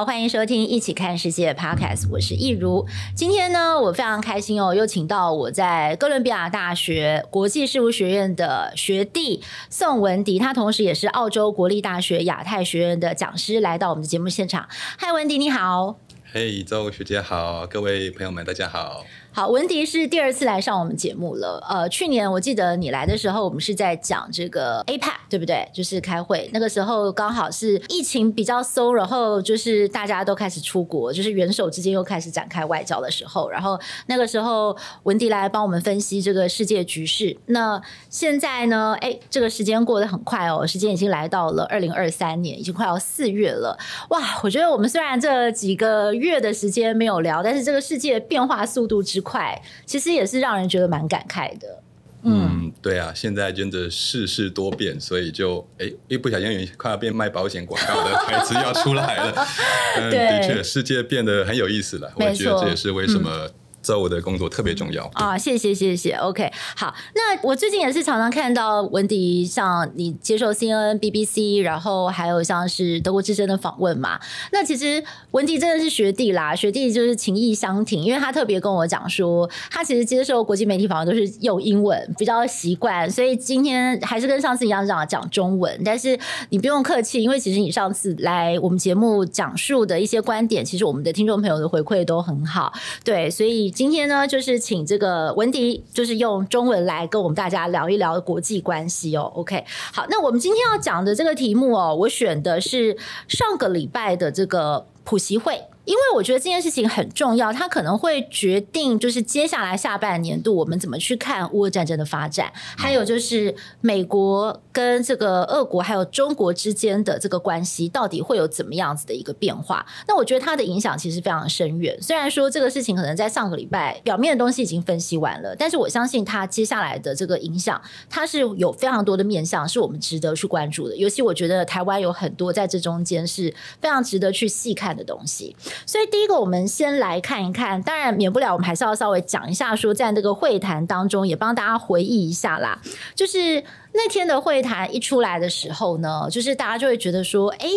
好，欢迎收听《一起看世界》Podcast，我是易如。今天呢，我非常开心哦，又请到我在哥伦比亚大学国际事务学院的学弟宋文迪，他同时也是澳洲国立大学亚太学院的讲师，来到我们的节目现场。嗨，文迪，你好。嘿，周学姐好，各位朋友们，大家好。好，文迪是第二次来上我们节目了。呃，去年我记得你来的时候，我们是在讲这个 APEC，对不对？就是开会，那个时候刚好是疫情比较松，然后就是大家都开始出国，就是元首之间又开始展开外交的时候。然后那个时候，文迪来帮我们分析这个世界局势。那现在呢？哎，这个时间过得很快哦，时间已经来到了二零二三年，已经快要四月了。哇，我觉得我们虽然这几个月的时间没有聊，但是这个世界变化速度之快，其实也是让人觉得蛮感慨的。嗯，嗯对啊，现在真的世事多变，所以就哎，一不小心快要变卖保险广告的台词要出来了。嗯，的确，世界变得很有意思了。我觉得这也是为什么。在我的工作特别重要啊！谢谢谢谢，OK，好。那我最近也是常常看到文迪，像你接受 CNN、BBC，然后还有像是德国之声的访问嘛。那其实文迪真的是学弟啦，学弟就是情谊相挺，因为他特别跟我讲说，他其实接受国际媒体访问都是用英文比较习惯，所以今天还是跟上次一样讲讲中文。但是你不用客气，因为其实你上次来我们节目讲述的一些观点，其实我们的听众朋友的回馈都很好，对，所以。今天呢，就是请这个文迪，就是用中文来跟我们大家聊一聊国际关系哦。OK，好，那我们今天要讲的这个题目哦，我选的是上个礼拜的这个普习会。因为我觉得这件事情很重要，它可能会决定就是接下来下半年度我们怎么去看乌俄战争的发展，还有就是美国跟这个俄国还有中国之间的这个关系到底会有怎么样子的一个变化。那我觉得它的影响其实非常深远。虽然说这个事情可能在上个礼拜表面的东西已经分析完了，但是我相信它接下来的这个影响，它是有非常多的面向是我们值得去关注的。尤其我觉得台湾有很多在这中间是非常值得去细看的东西。所以第一个，我们先来看一看，当然免不了，我们还是要稍微讲一下，说在这个会谈当中，也帮大家回忆一下啦。就是那天的会谈一出来的时候呢，就是大家就会觉得说，哎。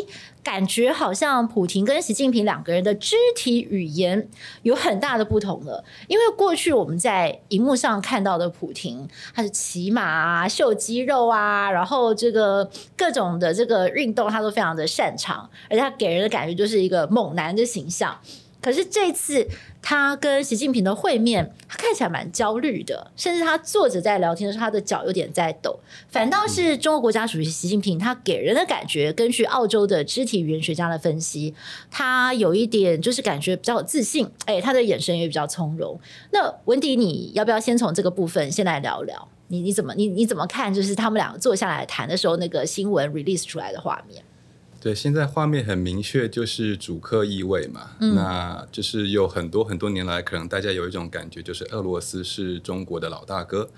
感觉好像普亭跟习近平两个人的肢体语言有很大的不同了，因为过去我们在荧幕上看到的普亭，他是骑马啊、秀肌肉啊，然后这个各种的这个运动他都非常的擅长，而且他给人的感觉就是一个猛男的形象。可是这次他跟习近平的会面，他看起来蛮焦虑的，甚至他坐着在聊天的时候，他的脚有点在抖。反倒是中国国家主席习近平，他给人的感觉，根据澳洲的肢体语言学家的分析，他有一点就是感觉比较有自信，哎，他的眼神也比较从容。那文迪，你要不要先从这个部分先来聊聊？你你怎么你你怎么看？就是他们两个坐下来谈的时候，那个新闻 release 出来的画面。对，现在画面很明确，就是主客意味嘛。嗯，那就是有很多很多年来，可能大家有一种感觉，就是俄罗斯是中国的老大哥。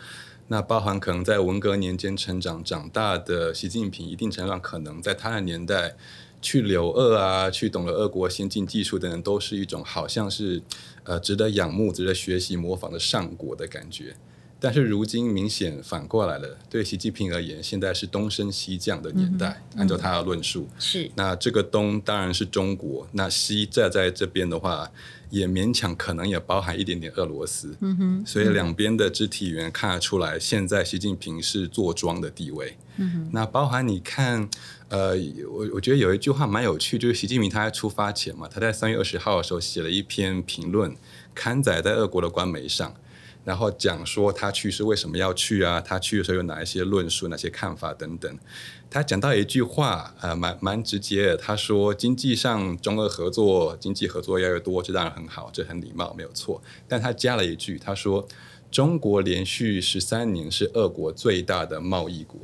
那包含可能在文革年间成长长大的习近平，一定程度上可能在他的年代去留俄啊，去懂了俄国先进技术的人，都是一种好像是呃值得仰慕、值得学习、模仿的上国的感觉。但是如今明显反过来了，对习近平而言，现在是东升西降的年代。嗯、按照他的论述，是那这个东当然是中国，那西站在这边的话，也勉强可能也包含一点点俄罗斯。嗯哼，所以两边的肢体语言看得出来，现在习近平是坐庄的地位。嗯哼，那包含你看，呃，我我觉得有一句话蛮有趣，就是习近平他在出发前嘛，他在三月二十号的时候写了一篇评论，刊载在俄国的官媒上。然后讲说他去是为什么要去啊？他去的时候有哪一些论述、哪些看法等等。他讲到一句话，呃，蛮蛮直接的。他说，经济上中俄合作，经济合作要越多，这当然很好，这很礼貌，没有错。但他加了一句，他说，中国连续十三年是俄国最大的贸易国。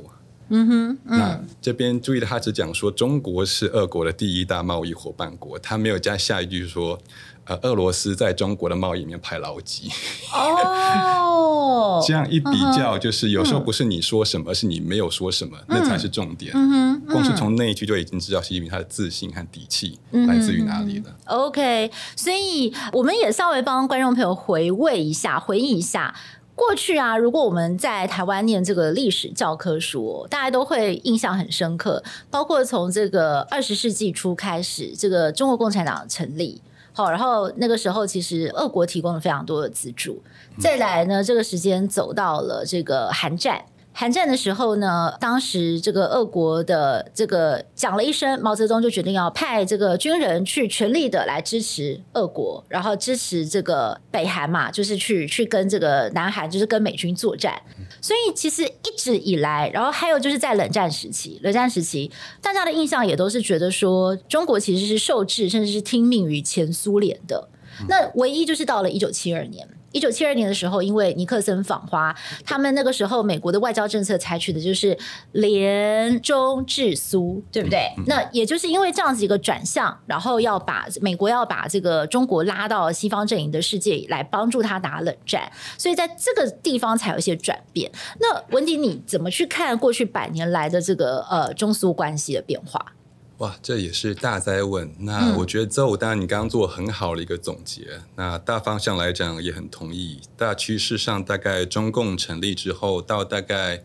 嗯哼，嗯，那这边注意的，他只讲说中国是俄国的第一大贸易伙伴国，他没有加下一句说。呃，俄罗斯在中国的贸易里面排老几？哦，哦，这样一比较，就是有时候不是你说什么，而是你没有说什么，那才是重点。嗯哼，光是从那一句就已经知道习近平他的自信和底气来自于哪里了。OK，所以我们也稍微帮观众朋友回味一下，回忆一下。过去啊，如果我们在台湾念这个历史教科书，大家都会印象很深刻。包括从这个二十世纪初开始，这个中国共产党成立，好，然后那个时候其实俄国提供了非常多的资助。再来呢，这个时间走到了这个韩战。韩战的时候呢，当时这个俄国的这个讲了一声，毛泽东就决定要派这个军人去全力的来支持俄国，然后支持这个北韩嘛，就是去去跟这个南韩，就是跟美军作战。所以其实一直以来，然后还有就是在冷战时期，冷战时期大家的印象也都是觉得说，中国其实是受制，甚至是听命于前苏联的。那唯一就是到了一九七二年。一九七二年的时候，因为尼克森访华，他们那个时候美国的外交政策采取的就是联中制苏，对不对？那也就是因为这样子一个转向，然后要把美国要把这个中国拉到西方阵营的世界来帮助他打冷战，所以在这个地方才有一些转变。那文迪，你怎么去看过去百年来的这个呃中苏关系的变化？哇，这也是大灾问。那我觉得邹，当然你刚刚做很好的一个总结。嗯、那大方向来讲也很同意。大趋势上，大概中共成立之后，到大概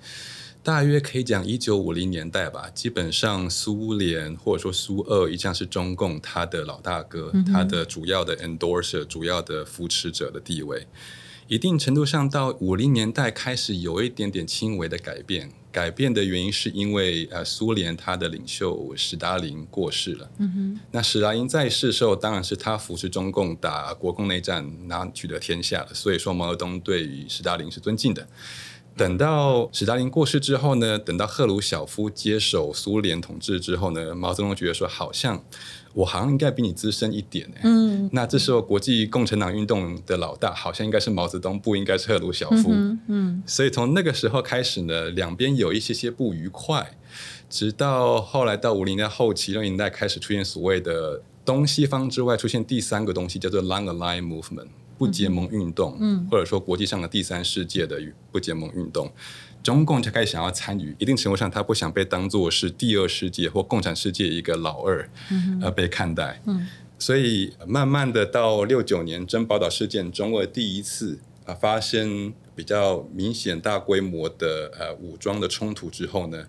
大约可以讲一九五零年代吧，基本上苏联或者说苏俄一向是中共他的老大哥，嗯、他的主要的 endorser、主要的扶持者的地位。一定程度上，到五零年代开始有一点点轻微的改变。改变的原因是因为呃，苏联他的领袖史达林过世了。嗯哼。那史达林在世的时候，当然是他扶持中共打国共内战，然后取得天下了。所以说，毛泽东对于史达林是尊敬的。等到史达林过世之后呢，等到赫鲁晓夫接手苏联统治之后呢，毛泽东觉得说好像。我好像应该比你资深一点哎，嗯，那这时候国际共产党运动的老大好像应该是毛泽东，不应该是赫鲁晓夫，嗯，嗯，所以从那个时候开始呢，两边有一些些不愉快，直到后来到五零年代后期，六零年代开始出现所谓的东西方之外出现第三个东西，叫做 Non-Aligned Movement 不结盟运动，嗯，或者说国际上的第三世界的不结盟运动。中共就开始想要参与，一定程度上，他不想被当作是第二世界或共产世界一个老二，而被看待。嗯，所以慢慢的到六九年珍宝岛事件，中俄第一次啊发生比较明显大规模的呃武装的冲突之后呢。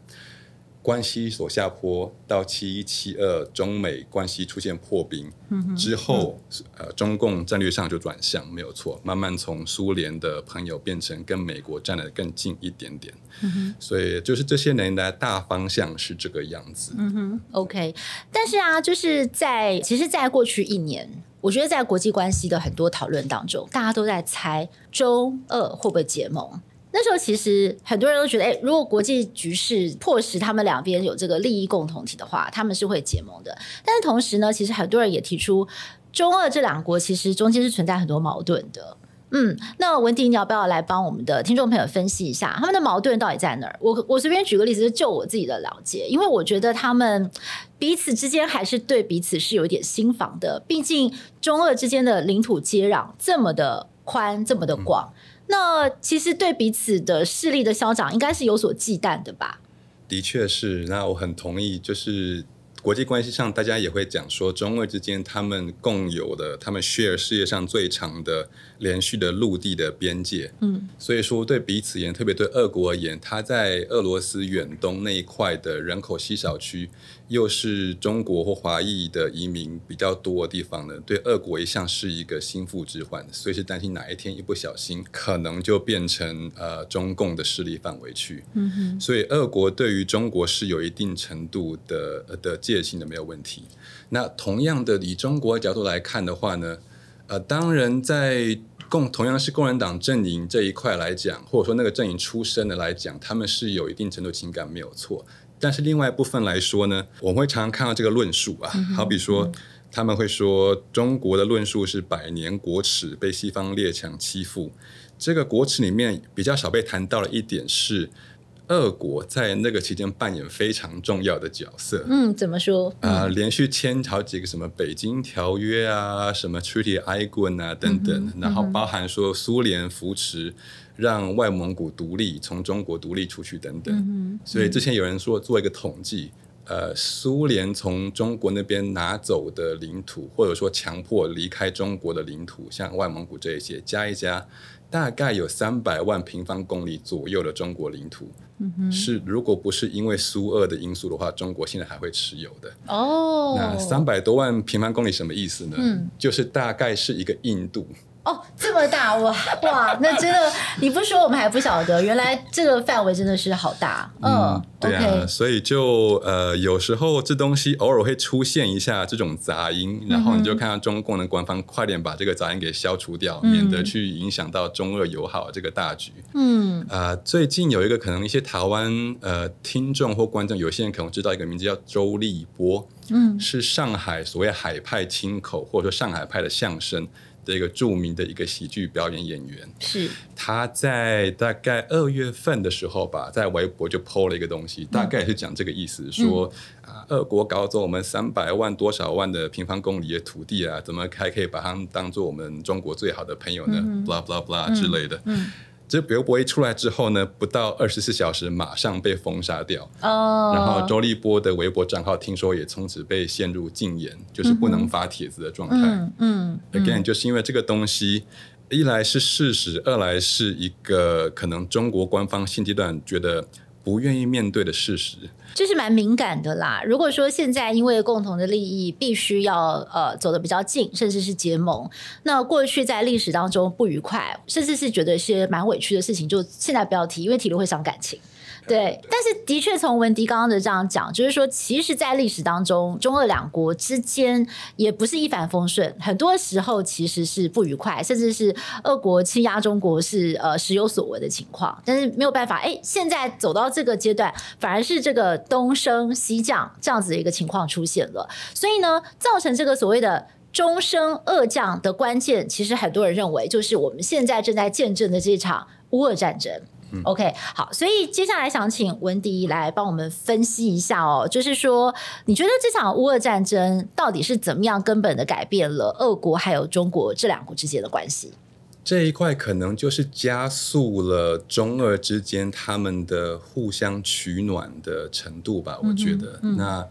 关系所下坡，到七一七二，中美关系出现破冰、嗯、之后，呃，中共战略上就转向，没有错，慢慢从苏联的朋友变成跟美国站得更近一点点。嗯、所以就是这些年来大方向是这个样子。嗯哼，OK。但是啊，就是在其实，在过去一年，我觉得在国际关系的很多讨论当中，大家都在猜中俄会不会结盟。那时候其实很多人都觉得，哎，如果国际局势迫使他们两边有这个利益共同体的话，他们是会结盟的。但是同时呢，其实很多人也提出，中俄这两国其实中间是存在很多矛盾的。嗯，那文迪，你要不要来帮我们的听众朋友分析一下他们的矛盾到底在哪儿？我我随便举个例子，就我自己的了解，因为我觉得他们彼此之间还是对彼此是有点心防的。毕竟中俄之间的领土接壤这么的宽，这么的广。那其实对彼此的势力的消长，应该是有所忌惮的吧？的确是，那我很同意。就是国际关系上，大家也会讲说，中俄之间他们共有的，他们 share 世界上最长的连续的陆地的边界。嗯，所以说对彼此而言，特别对俄国而言，它在俄罗斯远东那一块的人口稀少区。又是中国或华裔的移民比较多的地方呢，对俄国一向是一个心腹之患，所以是担心哪一天一不小心，可能就变成呃中共的势力范围去。嗯哼，所以俄国对于中国是有一定程度的的戒心的，没有问题。那同样的，以中国的角度来看的话呢，呃，当然在共同样是共产党阵营这一块来讲，或者说那个阵营出身的来讲，他们是有一定程度情感没有错。但是另外一部分来说呢，我们会常常看到这个论述啊，嗯、好比说、嗯、他们会说中国的论述是百年国耻，被西方列强欺负。这个国耻里面比较少被谈到的一点是，俄国在那个期间扮演非常重要的角色。嗯，怎么说？啊、呃，连续签好几个什么北京条约啊，什么 Treaty Irgun 啊等等，嗯、然后包含说苏联扶持。让外蒙古独立，从中国独立出去等等。嗯、所以之前有人说做一个统计，呃，苏联从中国那边拿走的领土，或者说强迫离开中国的领土，像外蒙古这一些，加一加，大概有三百万平方公里左右的中国领土。嗯、是，如果不是因为苏俄的因素的话，中国现在还会持有的。哦，那三百多万平方公里什么意思呢？嗯，就是大概是一个印度。哦，这么大哇哇！那真的，你不说我们还不晓得，原来这个范围真的是好大。嗯，嗯对啊所以就呃，有时候这东西偶尔会出现一下这种杂音，然后你就看到中共的官方快点把这个杂音给消除掉，嗯、免得去影响到中俄友好这个大局。嗯，呃，最近有一个可能一些台湾呃听众或观众，有些人可能知道一个名字叫周立波，嗯，是上海所谓海派清口或者说上海派的相声。的一个著名的一个喜剧表演演员，是。他在大概二月份的时候吧，在微博就 po 了一个东西，大概是讲这个意思，嗯、说啊，俄国搞走我们三百万多少万的平方公里的土地啊，怎么还可以把他们当做我们中国最好的朋友呢、嗯、？blah blah blah 之类的。嗯嗯这微博一出来之后呢，不到二十四小时，马上被封杀掉。哦。然后周立波的微博账号听说也从此被陷入禁言，就是不能发帖子的状态。嗯。嗯。Again，就是因为这个东西，一来是事实，二来是一个可能中国官方现阶段觉得不愿意面对的事实。这是蛮敏感的啦。如果说现在因为共同的利益，必须要呃走得比较近，甚至是结盟，那过去在历史当中不愉快，甚至是觉得是蛮委屈的事情，就现在不要提，因为提了会伤感情。对，但是的确从文迪刚刚的这样讲，就是说，其实，在历史当中，中俄两国之间也不是一帆风顺，很多时候其实是不愉快，甚至是俄国欺压中国是呃时有所闻的情况。但是没有办法，哎，现在走到这个阶段，反而是这个东升西降这样子的一个情况出现了。所以呢，造成这个所谓的中升俄降的关键，其实很多人认为就是我们现在正在见证的这场乌俄战争。OK，好，所以接下来想请文迪来帮我们分析一下哦，就是说，你觉得这场乌俄战争到底是怎么样根本的改变了俄国还有中国这两国之间的关系？这一块可能就是加速了中俄之间他们的互相取暖的程度吧，我觉得。嗯嗯、那。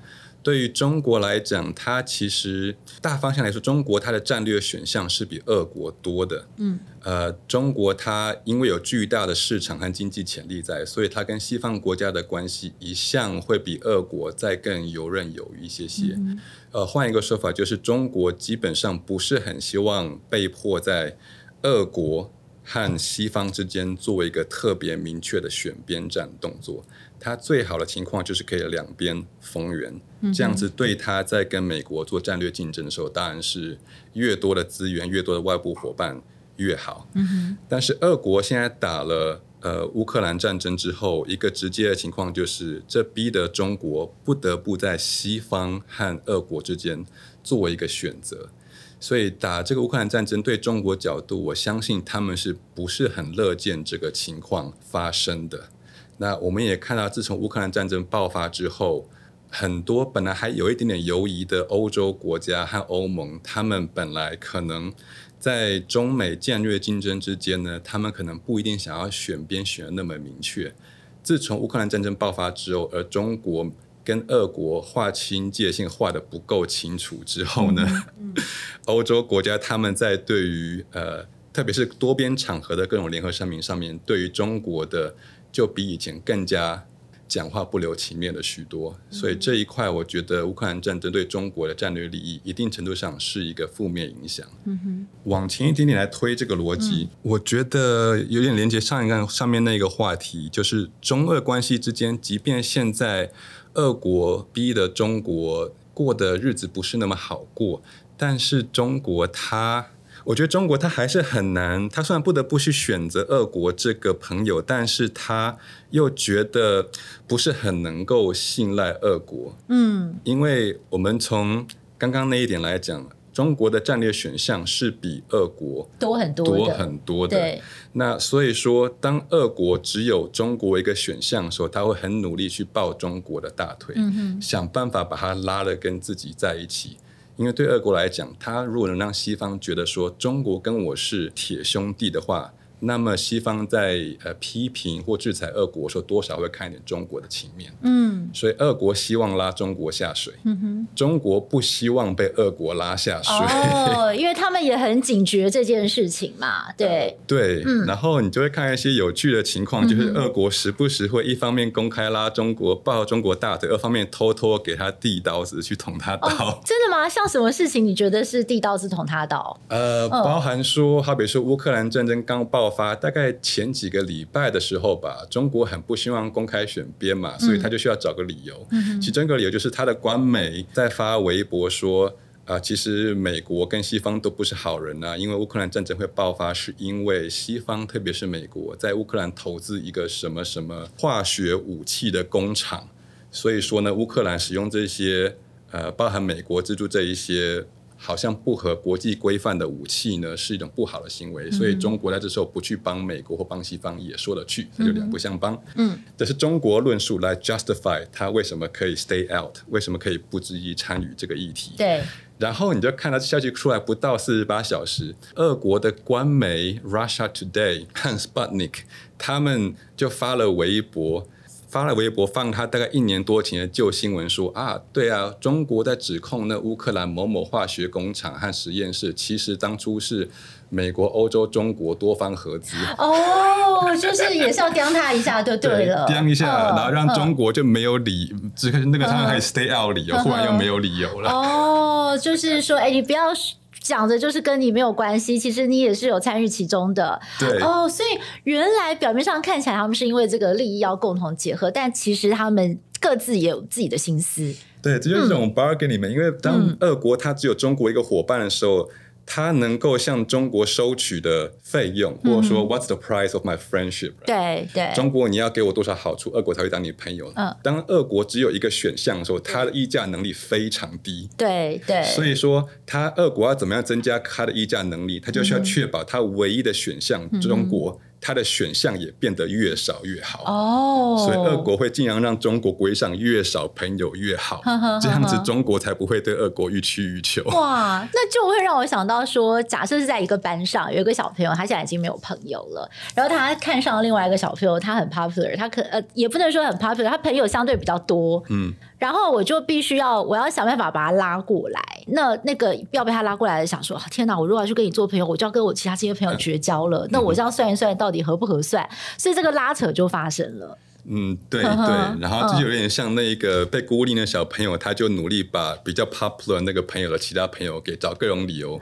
对于中国来讲，它其实大方向来说，中国它的战略选项是比俄国多的。嗯，呃，中国它因为有巨大的市场和经济潜力在，所以它跟西方国家的关系一向会比俄国再更游刃有余一些些。嗯、呃，换一个说法，就是中国基本上不是很希望被迫在俄国和西方之间做一个特别明确的选边站动作。他最好的情况就是可以两边逢源，嗯、这样子对他在跟美国做战略竞争的时候，当然是越多的资源、越多的外部伙伴越好。嗯、哼但是俄国现在打了呃乌克兰战争之后，一个直接的情况就是，这逼得中国不得不在西方和俄国之间做一个选择。所以打这个乌克兰战争对中国角度，我相信他们是不是很乐见这个情况发生的。那我们也看到，自从乌克兰战争爆发之后，很多本来还有一点点犹疑的欧洲国家和欧盟，他们本来可能在中美战略竞争之间呢，他们可能不一定想要选边选的那么明确。自从乌克兰战争爆发之后，而中国跟俄国划清界限划得不够清楚之后呢，嗯嗯、欧洲国家他们在对于呃，特别是多边场合的各种联合声明上面，对于中国的。就比以前更加讲话不留情面了许多，所以这一块我觉得乌克兰战争对中国的战略利益一定程度上是一个负面影响。嗯哼，往前一点点来推这个逻辑，嗯、我觉得有点连接上一个上面那个话题，就是中俄关系之间，即便现在俄国逼的中国过的日子不是那么好过，但是中国它。我觉得中国他还是很难，他虽然不得不去选择俄国这个朋友，但是他又觉得不是很能够信赖俄国。嗯，因为我们从刚刚那一点来讲，中国的战略选项是比俄国多很多多很多的。对，那所以说，当俄国只有中国一个选项的时候，他会很努力去抱中国的大腿，嗯，想办法把他拉了跟自己在一起。因为对俄国来讲，他如果能让西方觉得说中国跟我是铁兄弟的话，那么西方在呃批评或制裁俄国，说多少会看一点中国的情面。嗯，所以俄国希望拉中国下水，嗯哼，中国不希望被俄国拉下水。哦，因为他们也很警觉这件事情嘛。对对，嗯，然后你就会看一些有趣的情况，就是俄国时不时会一方面公开拉中国，抱中国大腿，二方面偷偷给他递刀子去捅他刀。哦，真的吗？像什么事情你觉得是递刀子捅他刀？呃，包含说，好比说乌克兰战争刚爆发，大概前几个礼拜的时候吧，中国很不希望公开选边嘛，所以他就需要找个理由。嗯，其中一个理由就是他的官媒在发微博说，啊、呃，其实美国跟西方都不是好人啊，因为乌克兰战争会爆发，是因为西方，特别是美国，在乌克兰投资一个什么什么化学武器的工厂，所以说呢，乌克兰使用这些呃，包含美国资助这一些。好像不合国际规范的武器呢，是一种不好的行为，所以中国在这时候不去帮美国或帮西方也说得去，这就两不相帮。嗯，这是中国论述来 justify 他为什么可以 stay out，为什么可以不积极参与这个议题。对，然后你就看到消息出来不到四十八小时，俄国的官媒 Russia Today 和 Sputnik 他们就发了微博。发了微博，放他大概一年多前的旧新闻，说啊，对啊，中国在指控那乌克兰某某化学工厂和实验室，其实当初是美国、欧洲、中国多方合资。哦，就是也是要刁他一下，就对了，刁一下，然后让中国就没有理，只可那个他们可以 stay out 理由，忽然又没有理由了。哦，就是说，哎，你不要。讲的就是跟你没有关系，其实你也是有参与其中的。对哦，所以原来表面上看起来他们是因为这个利益要共同结合，但其实他们各自也有自己的心思。对，这就是这种 bargain 里面，嗯、因为当俄国它只有中国一个伙伴的时候。他能够向中国收取的费用，或者说 What's the price of my friendship？对对，中国你要给我多少好处，俄国才会当你朋友。嗯，当俄国只有一个选项的时候，他的议价能力非常低。对对，所以说他俄国要怎么样增加他的议价能力，他就需要确保他唯一的选项中国。它的选项也变得越少越好哦，oh. 所以俄国会尽量让中国归上越少朋友越好，这样子中国才不会对俄国欲取予求。哇，那就会让我想到说，假设是在一个班上有一个小朋友，他现在已经没有朋友了，然后他看上了另外一个小朋友，他很 popular，他可呃也不能说很 popular，他朋友相对比较多，嗯。然后我就必须要，我要想办法把他拉过来。那那个要被他拉过来的，想说天哪！我如果要去跟你做朋友，我就要跟我其他这些朋友绝交了。那我这样算一算，到底合不合算？所以这个拉扯就发生了。嗯，对 对，然后这就有点像那个被孤立的小朋友，他就努力把比较 popular 那个朋友的其他朋友给找各种理由，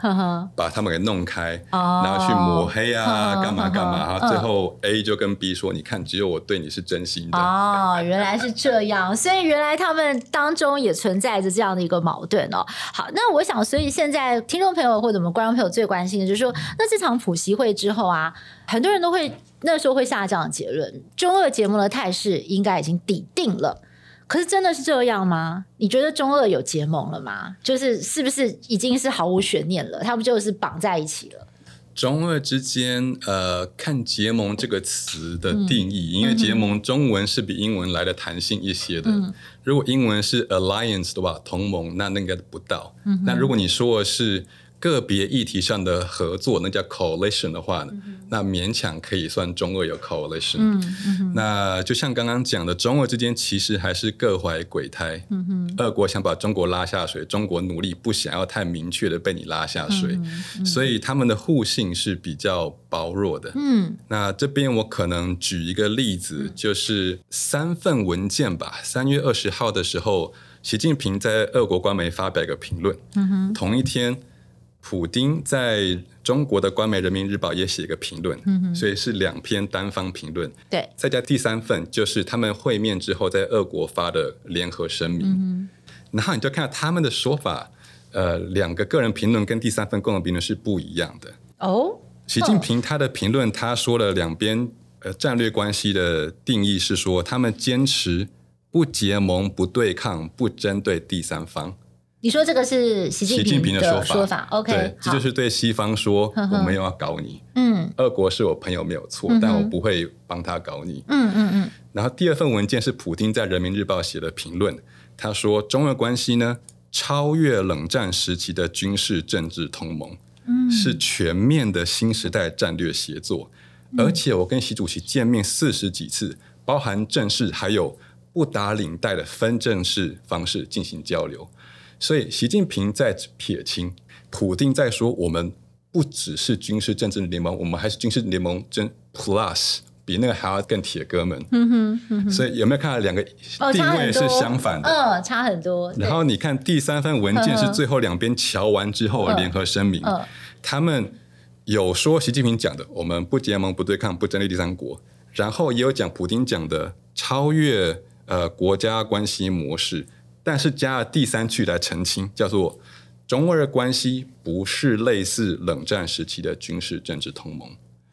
把他们给弄开，然后去抹黑啊，干嘛干嘛，然后最后 A 就跟 B 说：“你看，只有我对你是真心的。”哦，原来是这样，所以原来他们当中也存在着这样的一个矛盾哦。好，那我想，所以现在听众朋友或者我们观众朋友最关心的就是说，那这场普习会之后啊，很多人都会。那时候会下这样的结论，中二结盟的态势应该已经底定了。可是真的是这样吗？你觉得中二有结盟了吗？就是是不是已经是毫无悬念了？他们就是绑在一起了？中二之间，呃，看结盟这个词的定义，嗯、因为结盟中文是比英文来的弹性一些的。嗯、如果英文是 alliance 的话，同盟，那那个不到。嗯、那如果你说的是个别议题上的合作，那叫 coalition 的话呢，嗯、那勉强可以算中俄有 coalition。嗯嗯、那就像刚刚讲的，中俄之间其实还是各怀鬼胎。嗯、哼俄国想把中国拉下水，中国努力不想要太明确的被你拉下水，所以他们的互信是比较薄弱的。嗯、那这边我可能举一个例子，就是三份文件吧。三月二十号的时候，习近平在俄国官媒发表一个评论。嗯、哼同一天。普丁在中国的官媒《人民日报》也写一个评论，嗯、哼所以是两篇单方评论。对，再加第三份就是他们会面之后在俄国发的联合声明。嗯、然后你就看到他们的说法，呃，两个个人评论跟第三份共同评论是不一样的。哦，习近平他的评论，他说了两边呃战略关系的定义是说，他们坚持不结盟、不对抗、不针对第三方。你说这个是习近，习近平的说法，说法，OK，对，这就是对西方说，我没有要搞你，嗯，俄国是我朋友没有错，嗯、但我不会帮他搞你，嗯嗯嗯。然后第二份文件是普京在《人民日报》写的评论，他说中俄关系呢超越冷战时期的军事政治同盟，嗯，是全面的新时代战略协作，而且我跟习主席见面四十几次，包含正式还有不打领带的分正式方式进行交流。所以习近平在撇清，普京在说，我们不只是军事政治联盟，我们还是军事联盟真 Plus。比那个还要更铁哥们，嗯哼嗯哼，所以有没有看到两个定位是相反的？嗯、哦，差很多。然后你看第三份文件是最后两边瞧完之后联合声明，他们有说习近平讲的，我们不结盟、不对抗、不针对第三国，然后也有讲普京讲的超越呃国家关系模式，但是加了第三句来澄清，叫做中俄关系不是类似冷战时期的军事政治同盟。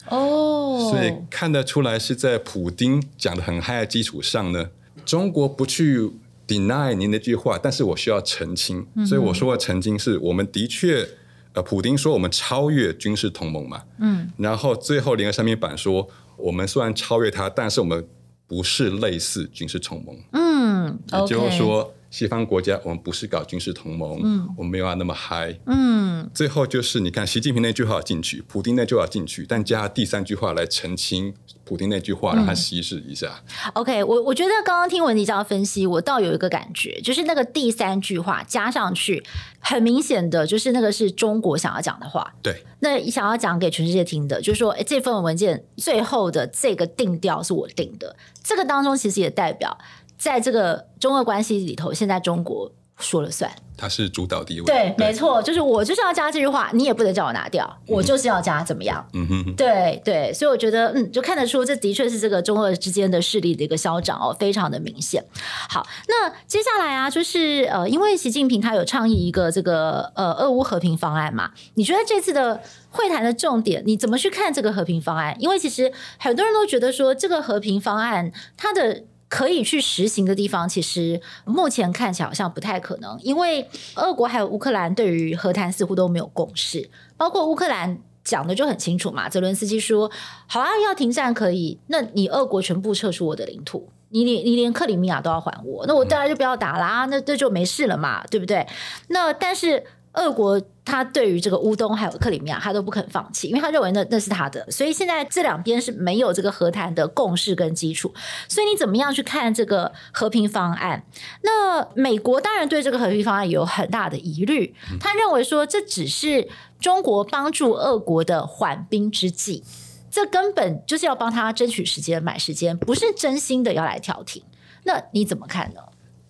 哦，所以看得出来是在普丁讲的很嗨的基础上呢，中国不去 deny 您那句话，但是我需要澄清，嗯、所以我说的澄清是我们的确，呃，普丁说我们超越军事同盟嘛，嗯，然后最后联合声明版说我们虽然超越他，但是我们不是类似军事同盟，嗯，也就是说。西方国家，我们不是搞军事同盟，嗯，我们没有要那么嗨，嗯。最后就是你看，习近平那句话进去，普丁那句话进去，但加第三句话来澄清普丁那句话，让他稀释一下。嗯、OK，我我觉得刚刚听文迪这样分析，我倒有一个感觉，就是那个第三句话加上去，很明显的就是那个是中国想要讲的话。对，那你想要讲给全世界听的，就是说，哎，这份文件最后的这个定调是我定的，这个当中其实也代表。在这个中俄关系里头，现在中国说了算，它是主导地位。对，对没错，就是我就是要加这句话，你也不能叫我拿掉，嗯、我就是要加怎么样？嗯哼，对对，所以我觉得，嗯，就看得出这的确是这个中俄之间的势力的一个消长哦，非常的明显。好，那接下来啊，就是呃，因为习近平他有倡议一个这个呃俄乌和平方案嘛，你觉得这次的会谈的重点，你怎么去看这个和平方案？因为其实很多人都觉得说，这个和平方案它的。可以去实行的地方，其实目前看起来好像不太可能，因为俄国还有乌克兰对于和谈似乎都没有共识。包括乌克兰讲的就很清楚嘛，泽伦斯基说：“好啊，要停战可以，那你俄国全部撤出我的领土，你连你连克里米亚都要还我，那我当然就不要打啦，那这就没事了嘛，对不对？那但是。”俄国他对于这个乌东还有克里米亚，他都不肯放弃，因为他认为那那是他的，所以现在这两边是没有这个和谈的共识跟基础。所以你怎么样去看这个和平方案？那美国当然对这个和平方案有很大的疑虑，他认为说这只是中国帮助俄国的缓兵之计，这根本就是要帮他争取时间、买时间，不是真心的要来调停。那你怎么看呢？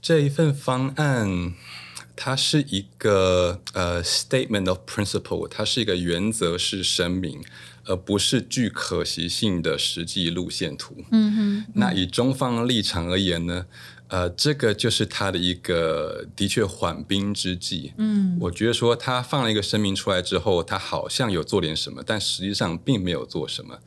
这一份方案。它是一个呃、uh, statement of principle，它是一个原则式声明，而不是具可行性的实际路线图。嗯哼。嗯，那以中方立场而言呢，呃，这个就是他的一个的确缓兵之计。嗯，我觉得说他放了一个声明出来之后，他好像有做点什么，但实际上并没有做什么。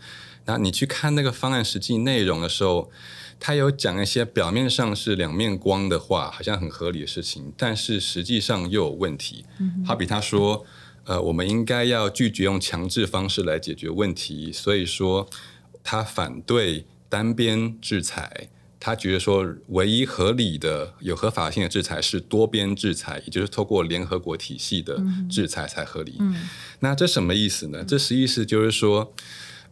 那你去看那个方案实际内容的时候。他有讲一些表面上是两面光的话，好像很合理的事情，但是实际上又有问题。嗯、好比他说，呃，我们应该要拒绝用强制方式来解决问题，所以说他反对单边制裁，他觉得说唯一合理的、有合法性的制裁是多边制裁，也就是透过联合国体系的制裁才合理。嗯、那这什么意思呢？这实意思就是说。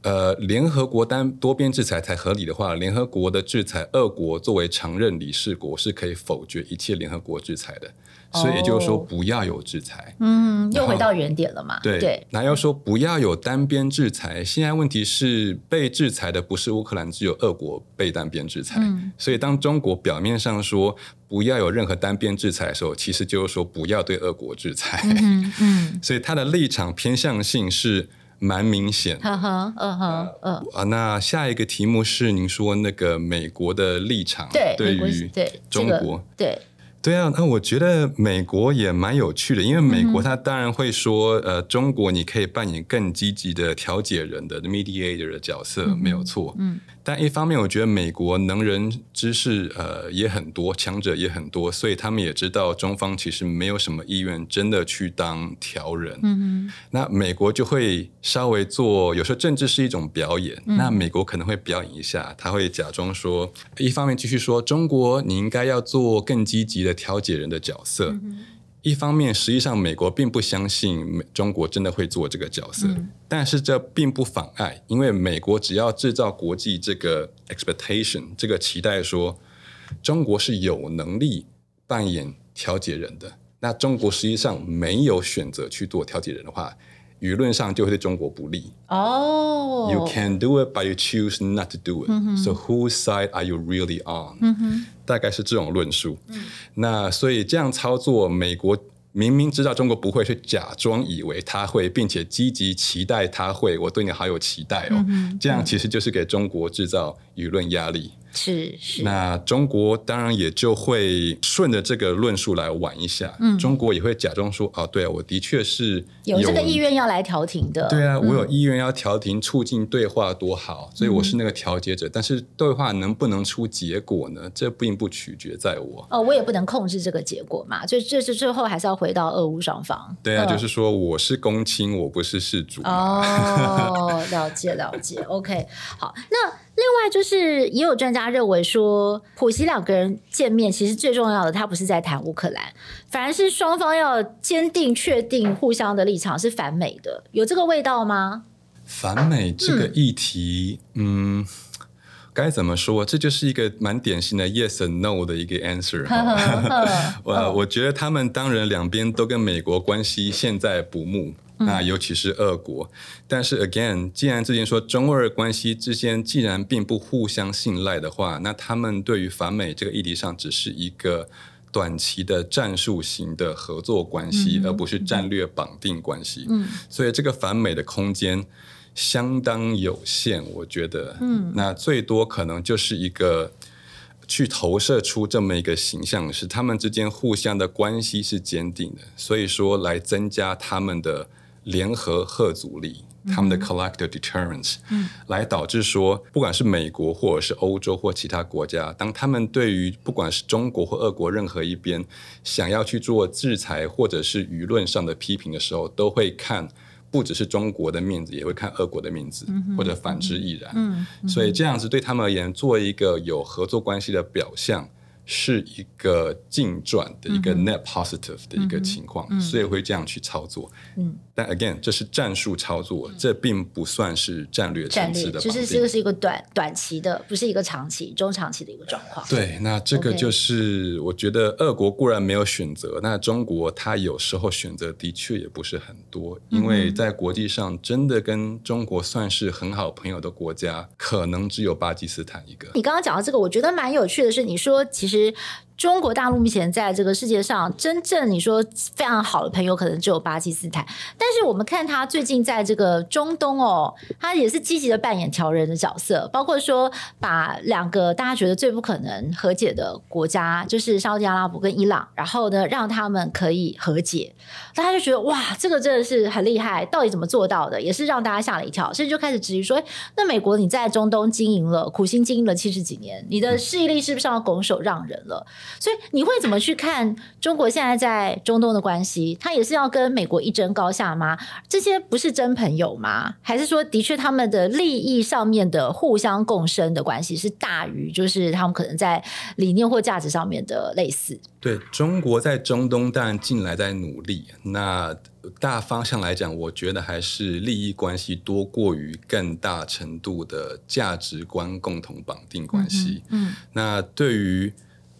呃，联合国单多边制裁才合理的话，联合国的制裁，俄国作为常任理事国是可以否决一切联合国制裁的，哦、所以也就是说不要有制裁。嗯，又回到原点了嘛？对对，那要说不要有单边制裁，现在问题是被制裁的不是乌克兰，只有俄国被单边制裁。嗯、所以当中国表面上说不要有任何单边制裁的时候，其实就是说不要对俄国制裁。嗯，嗯 所以他的立场偏向性是。蛮明显，嗯哼，嗯哼，嗯。啊，那下一个题目是您说那个美国的立场，对，对于中国，对。对啊，那我觉得美国也蛮有趣的，因为美国他当然会说，呃，中国你可以扮演更积极的调解人的 mediator 的角色，没有错。嗯，但一方面，我觉得美国能人知识呃也很多，强者也很多，所以他们也知道中方其实没有什么意愿真的去当调人。嗯哼，那美国就会稍微做，有时候政治是一种表演，那美国可能会表演一下，他会假装说，一方面继续说中国你应该要做更积极的。调解人的角色，一方面，实际上美国并不相信美中国真的会做这个角色，嗯、但是这并不妨碍，因为美国只要制造国际这个 expectation 这个期待说，中国是有能力扮演调解人的。那中国实际上没有选择去做调解人的话，舆论上就会对中国不利。哦、oh.，You can do it, but you choose not to do it.、Mm -hmm. So whose side are you really on?、Mm -hmm. 大概是这种论述。Mm -hmm. 那所以这样操作，美国明明知道中国不会，却假装以为他会，并且积极期待他会。我对你好有期待哦。Mm -hmm. 这样其实就是给中国制造舆论压力。是是，那中国当然也就会顺着这个论述来玩一下。嗯，中国也会假装说：“哦，对啊，我的确是有，有这个意愿要来调停的。”对啊，我有意愿要调停，促进对话多好，所以我是那个调解者。嗯，但是对话能不能出结果呢？这并不取决在我。哦，我也不能控制这个结果嘛。就这是最后还是要回到俄乌双方。对啊，就是说我是公卿，我不是事主。哦，了解了解。OK，好，那。另外，就是也有专家认为说，普习两个人见面，其实最重要的，他不是在谈乌克兰，反而是双方要坚定确定互相的立场是反美的，有这个味道吗？反美这个议题，嗯，嗯，该怎么说？这就是一个蛮典型的 yes and no 的一个 answer。我我觉得他们当然两边都跟美国关系现在不睦。那尤其是俄国，但是 again，既然之前说中俄关系之间既然并不互相信赖的话，那他们对于反美这个议题上只是一个短期的战术型的合作关系，嗯、而不是战略绑定关系。嗯，所以这个反美的空间相当有限，我觉得。嗯，那最多可能就是一个去投射出这么一个形象，是他们之间互相的关系是坚定的，所以说来增加他们的。联合吓阻力，他们的 collective deterrence，嗯，来导致说，不管是美国或者是欧洲或其他国家，当他们对于不管是中国或俄国任何一边想要去做制裁或者是舆论上的批评的时候，都会看不只是中国的面子，也会看俄国的面子，嗯、或者反之亦然。嗯，嗯，所以这样子对他们而言，做一个有合作关系的表象。是一个净赚的一个 net positive 的一个情况，嗯，所以会这样去操作。嗯，但 again，这是战术操作，嗯，这并不算是战略层次的。就是这个是一个短短期的，不是一个长期、中长期的一个状况。对，那这个就是我觉得俄国固然没有选择，那中国它有时候选择的确也不是很多，因为在国际上真的跟中国算是很好朋友的国家，可能只有巴基斯坦一个。你刚刚讲到这个，我觉得蛮有趣的是，你说其实。其实中国大陆目前在这个世界上，真正你说非常好的朋友，可能只有巴基斯坦。但是我们看他最近在这个中东哦，他也是积极的扮演调人的角色，包括说把两个大家觉得最不可能和解的国家，就是沙特阿拉伯跟伊朗，然后呢让他们可以和解。大家就觉得哇，这个真的是很厉害，到底怎么做到的？也是让大家吓了一跳，甚至就开始质疑说，那美国你在中东经营了苦心经营了七十几年，你的势力是不是要拱手让人了？所以你会怎么去看中国现在在中东的关系？他也是要跟美国一争高下吗？这些不是真朋友吗？还是说的确他们的利益上面的互相共生的关系是大于就是他们可能在理念或价值上面的类似？对，中国在中东当然近来在努力，那大方向来讲，我觉得还是利益关系多过于更大程度的价值观共同绑定关系。嗯，嗯，那对于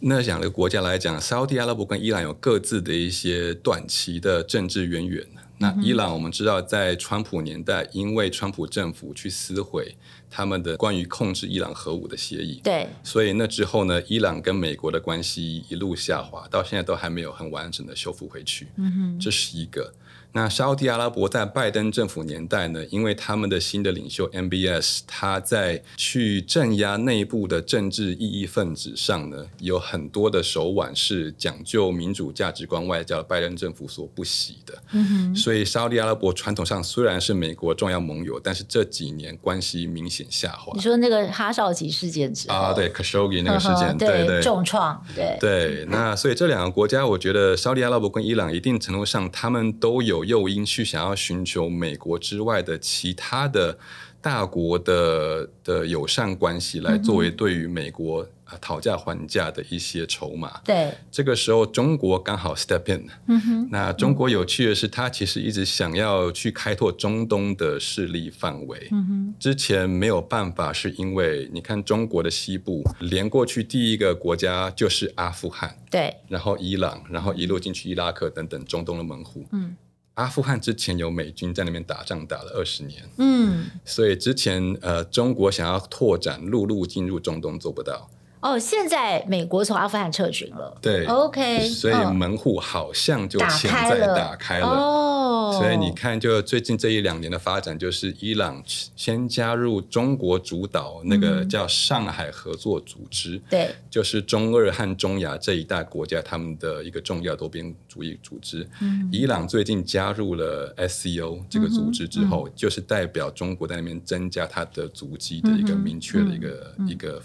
那两个国家来讲，沙特阿拉伯跟伊朗有各自的一些短期的政治渊源。那伊朗我们知道，在川普年代，因为川普政府去撕毁他们的关于控制伊朗核武的协议，对，所以那之后呢，伊朗跟美国的关系一路下滑，到现在都还没有很完整的修复回去。嗯哼，这是一个。那沙乌地阿拉伯在拜登政府年代呢，因为他们的新的领袖 MBS，他在去镇压内部的政治异议分子上呢，有很多的手腕是讲究民主价值观外交，拜登政府所不喜的。嗯哼。所以沙乌地阿拉伯传统上虽然是美国重要盟友，但是这几年关系明显下滑。你说那个哈少吉事件之后啊，对，Khashoggi 那个事件，呵呵对对，对重创，对对。那所以这两个国家，我觉得沙乌地阿拉伯跟伊朗一定程度上，他们都有。诱因去想要寻求美国之外的其他的大国的的友善关系，来作为对于美国讨价还价的一些筹码。对，这个时候中国刚好 step in。嗯哼。那中国有趣的是，他其实一直想要去开拓中东的势力范围。嗯哼。之前没有办法，是因为你看中国的西部连过去第一个国家就是阿富汗。对。然后伊朗，然后一路进去伊拉克等等中东的门户。嗯。阿富汗之前有美军在那边打仗，打了二十年。嗯，所以之前呃，中国想要拓展陆路进入中东做不到。哦，现在美国从阿富汗撤军了。对，OK，所以门户好像就现在打开了。哦，所以你看，就最近这一两年的发展，就是伊朗先加入中国主导那个叫上海合作组织，对、嗯，就是中俄和中亚这一带国家他们的一个重要多边主义组织。嗯，伊朗最近加入了 SCO 这个组织之后，嗯、就是代表中国在那边增加它的足迹的一个明确的一个、一个。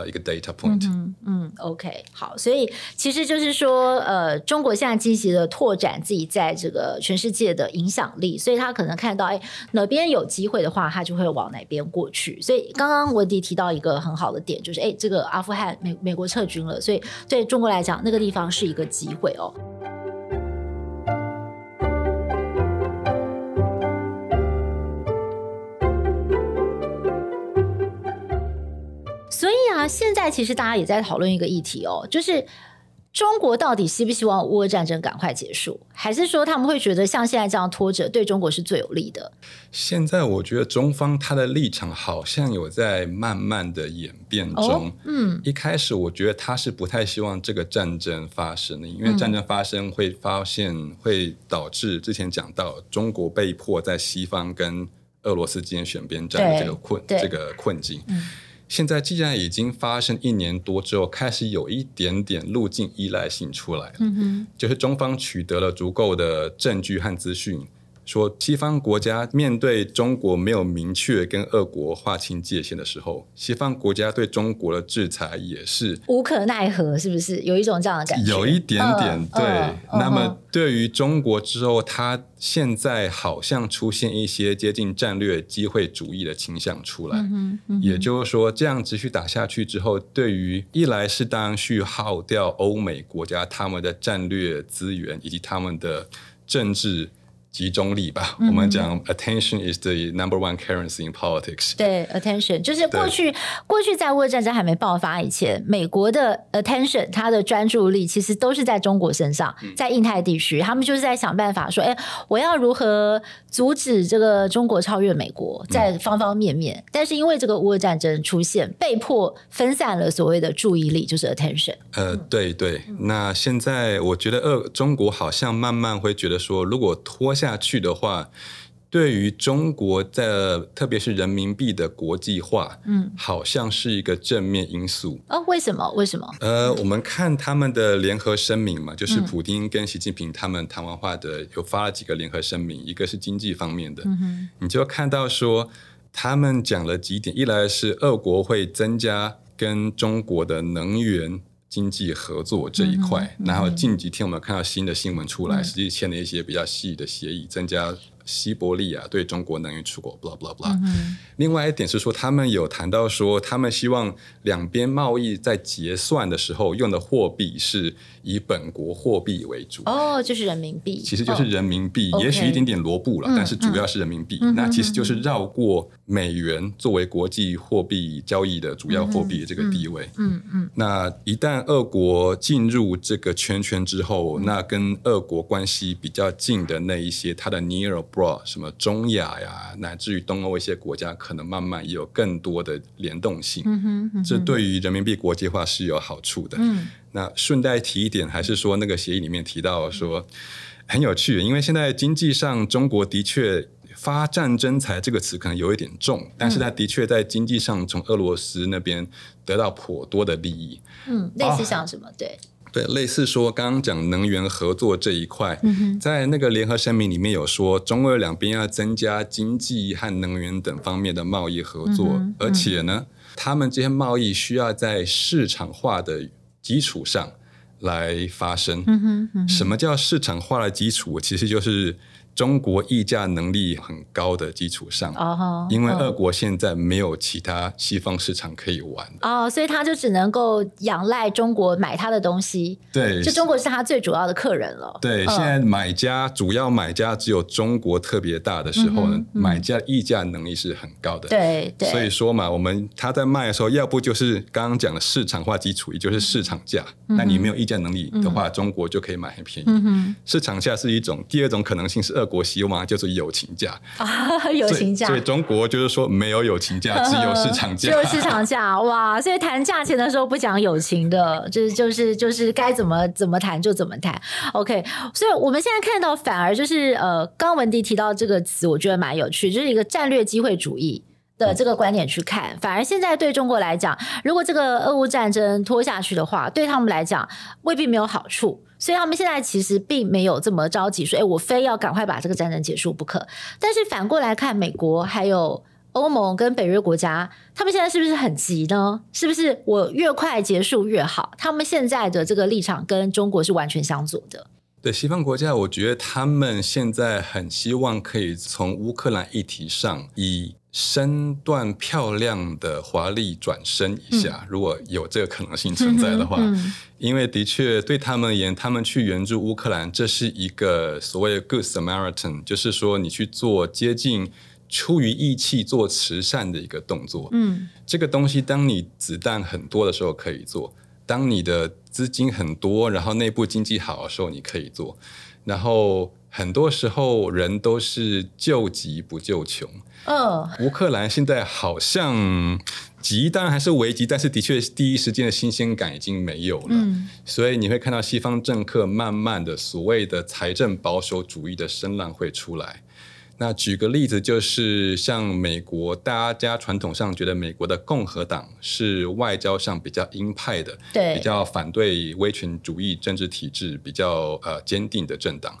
呃，一个 data point。嗯嗯，OK，好，所以其实就是说，呃，中国现在积极的拓展自己在这个全世界的影响力，所以他可能看到，哎，哪边有机会的话，他就会往哪边过去。所以刚刚文迪提到一个很好的点，就是，哎，这个阿富汗美美国撤军了，所以对中国来讲，那个地方是一个机会哦。那现在其实大家也在讨论一个议题哦，就是中国到底希不希望乌俄战争赶快结束，还是说他们会觉得像现在这样拖着对中国是最有利的？现在我觉得中方他的立场好像有在慢慢的演变中。哦、嗯，一开始我觉得他是不太希望这个战争发生的，因为战争发生会发现会导致之前讲到中国被迫在西方跟俄罗斯之间选边站的这个困这个困境。嗯现在既然已经发生一年多之后，开始有一点点路径依赖性出来了，嗯哼，就是中方取得了足够的证据和资讯。说西方国家面对中国没有明确跟俄国划清界限的时候，西方国家对中国的制裁也是无可奈何，是不是有一种这样的感觉？有一点点，对。Uh, uh, 那么对于中国之后，它现在好像出现一些接近战略机会主义的倾向出来。嗯嗯、也就是说，这样持续打下去之后，对于一来是当然去耗掉欧美国家他们的战略资源以及他们的政治。集中力吧，嗯、我们讲 attention is the number one currency in politics。对，attention 就是过去过去在乌俄战争还没爆发以前，美国的 attention 它的专注力其实都是在中国身上，在印太地区，他们就是在想办法说，哎，我要如何阻止这个中国超越美国，在方方面面。嗯、但是因为这个乌俄战争出现，被迫分散了所谓的注意力，就是 attention。呃，对对，那现在我觉得，呃，中国好像慢慢会觉得说，如果拖。下去的话，对于中国的特别是人民币的国际化，嗯，好像是一个正面因素。哦，为什么？为什么？呃，我们看他们的联合声明嘛，就是普丁跟习近平他们谈完话的，有发了几个联合声明，一个是经济方面的，嗯，你就看到说他们讲了几点，一来是俄国会增加跟中国的能源。经济合作这一块，然后近几天我们看到新的新闻出来，嗯、实际签了一些比较细的协议，增加。西伯利亚对中国能源出口，blah blah blah。嗯、另外一点是说，他们有谈到说，他们希望两边贸易在结算的时候用的货币是以本国货币为主。哦，就是人民币。其实就是人民币，哦、也许一点点罗布了，嗯、但是主要是人民币。嗯、那其实就是绕过美元作为国际货币交易的主要货币的这个地位。嗯嗯。那一旦俄国进入这个圈圈之后，嗯、那跟俄国关系比较近的那一些，它的什么中亚呀，乃至于东欧一些国家，可能慢慢也有更多的联动性。嗯哼，嗯哼，这对于人民币国际化是有好处的。嗯，那顺带提一点，还是说那个协议里面提到说很有趣，因为现在经济上中国的确发战争财这个词可能有一点重，但是它的确在经济上从俄罗斯那边得到颇多的利益。嗯，类似像什么？对。对，类似说刚刚讲能源合作这一块，嗯、在那个联合声明里面有说，中俄两边要增加经济和能源等方面的贸易合作，而且呢，他们这些贸易需要在市场化的基础上来发生。什么叫市场化的基础？其实就是中国议价能力很高的基础上，oh, oh, 因为俄国现在没有其他西方市场可以玩哦，oh, 所以他就只能够仰赖中国买他的东西。对，就中国是他最主要的客人了。对，现在买家主要买家只有中国特别大的时候呢，嗯嗯、买家议价能力是很高的。对对，所以说嘛，我们他在卖的时候，要不就是刚刚讲的市场化基础，也就是市场价。那、嗯、你没有议价能力的话，嗯、中国就可以买很便宜。嗯、市场价是一种，第二种可能性是俄国希望就是。友情价啊，友情价，所以中国就是说没有友情价，只有市场价，只有市场价，哇！所以谈价钱的时候不讲友情的，就是就是就是该怎么怎么谈就怎么谈。OK，所以我们现在看到反而就是呃，刚文迪提到这个词，我觉得蛮有趣，就是一个战略机会主义的这个观点去看，反而现在对中国来讲，如果这个俄乌战争拖下去的话，对他们来讲未必没有好处。所以他们现在其实并没有这么着急，说：“哎，我非要赶快把这个战争结束不可。”但是反过来看，美国还有欧盟跟北约国家，他们现在是不是很急呢？是不是我越快结束越好？他们现在的这个立场跟中国是完全相左的。对西方国家，我觉得他们现在很希望可以从乌克兰议题上以。身段漂亮的华丽转身一下，嗯、如果有这个可能性存在的话，嗯嗯、因为的确对他们而言，他们去援助乌克兰，这是一个所谓的 Good Samaritan，就是说你去做接近出于义气做慈善的一个动作。嗯，这个东西当你子弹很多的时候可以做，当你的资金很多，然后内部经济好的时候你可以做，然后很多时候人都是救急不救穷。嗯，乌克兰现在好像急，当然还是危急，但是的确第一时间的新鲜感已经没有了。嗯，所以你会看到西方政客慢慢的所谓的财政保守主义的声浪会出来。那举个例子，就是像美国，大家传统上觉得美国的共和党是外交上比较鹰派的，对，比较反对威权主义政治体制，比较呃坚定的政党。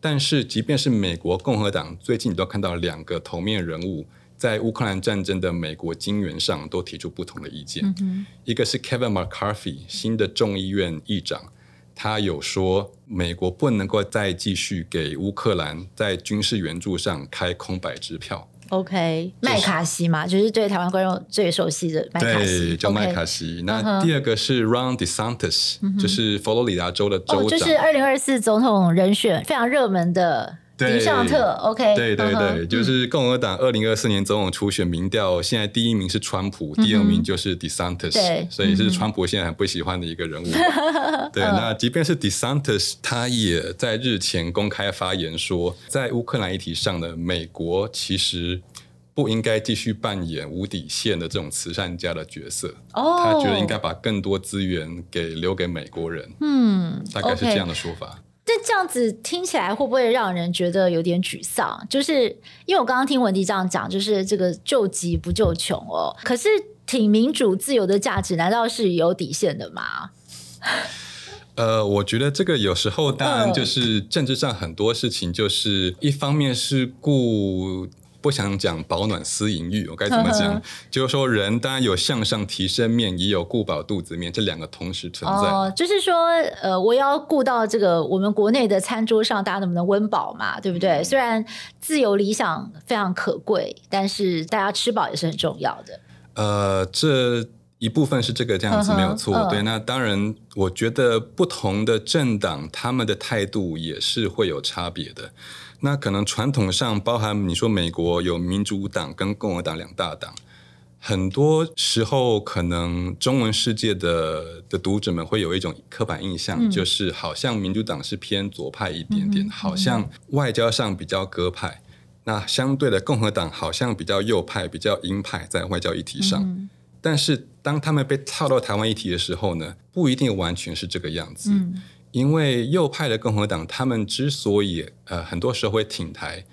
但是，即便是美国共和党，最近你都看到两个头面人物在乌克兰战争的美国金援上都提出不同的意见。嗯、一个是 Kevin McCarthy，新的众议院议长，他有说美国不能够再继续给乌克兰在军事援助上开空白支票。OK，麦卡锡嘛，就是对台湾观众最熟悉的麦卡锡，对，叫麦卡锡。那第二个是 Ron DeSantis，、嗯、就是佛罗里达州的州长，哦、就是二零二四总统人选非常热门的迪尚特。OK，对对对，嗯、就是共和党二零二四年总统初选民调，现在第一名是川普，第二名就是对，所以是川普现在很不喜欢的一个人物。嗯、对，那即便是 DeSantis，他也在日前公开发言说，在乌克兰议题上的美国其实。不应该继续扮演无底线的这种慈善家的角色。Oh, 他觉得应该把更多资源给留给美国人。嗯，大概是这样的说法。这.这样子听起来会不会让人觉得有点沮丧？就是因为我刚刚听文迪这样讲，就是这个救急不救穷哦。可是挺民主自由的价值，难道是有底线的吗？呃，我觉得这个有时候当然就是政治上很多事情，就是一方面是顾。不想讲保暖思淫欲，我该怎么讲？呵 呵就是说，人当然有向上提升面，也有顾饱肚子面，这两个同时存在。哦，就是说，呃，我要顾到这个我们国内的餐桌上，大家能不能温饱嘛？对不对？嗯、虽然自由理想非常可贵，但是大家吃饱也是很重要的。呃，这一部分是这个这样子没有错。对，那当然，我觉得不同的政党他们的态度也是会有差别的。那可能传统上包含你说美国有民主党跟共和党两大党，很多时候可能中文世界的的读者们会有一种刻板印象，嗯、就是好像民主党是偏左派一点点，嗯、好像外交上比较鸽派。嗯、那相对的共和党好像比较右派，比较鹰派在外交议题上。嗯、但是当他们被套到台湾议题的时候呢，不一定完全是这个样子。嗯因为右派的共和党，他们之所以呃很多时候会挺台，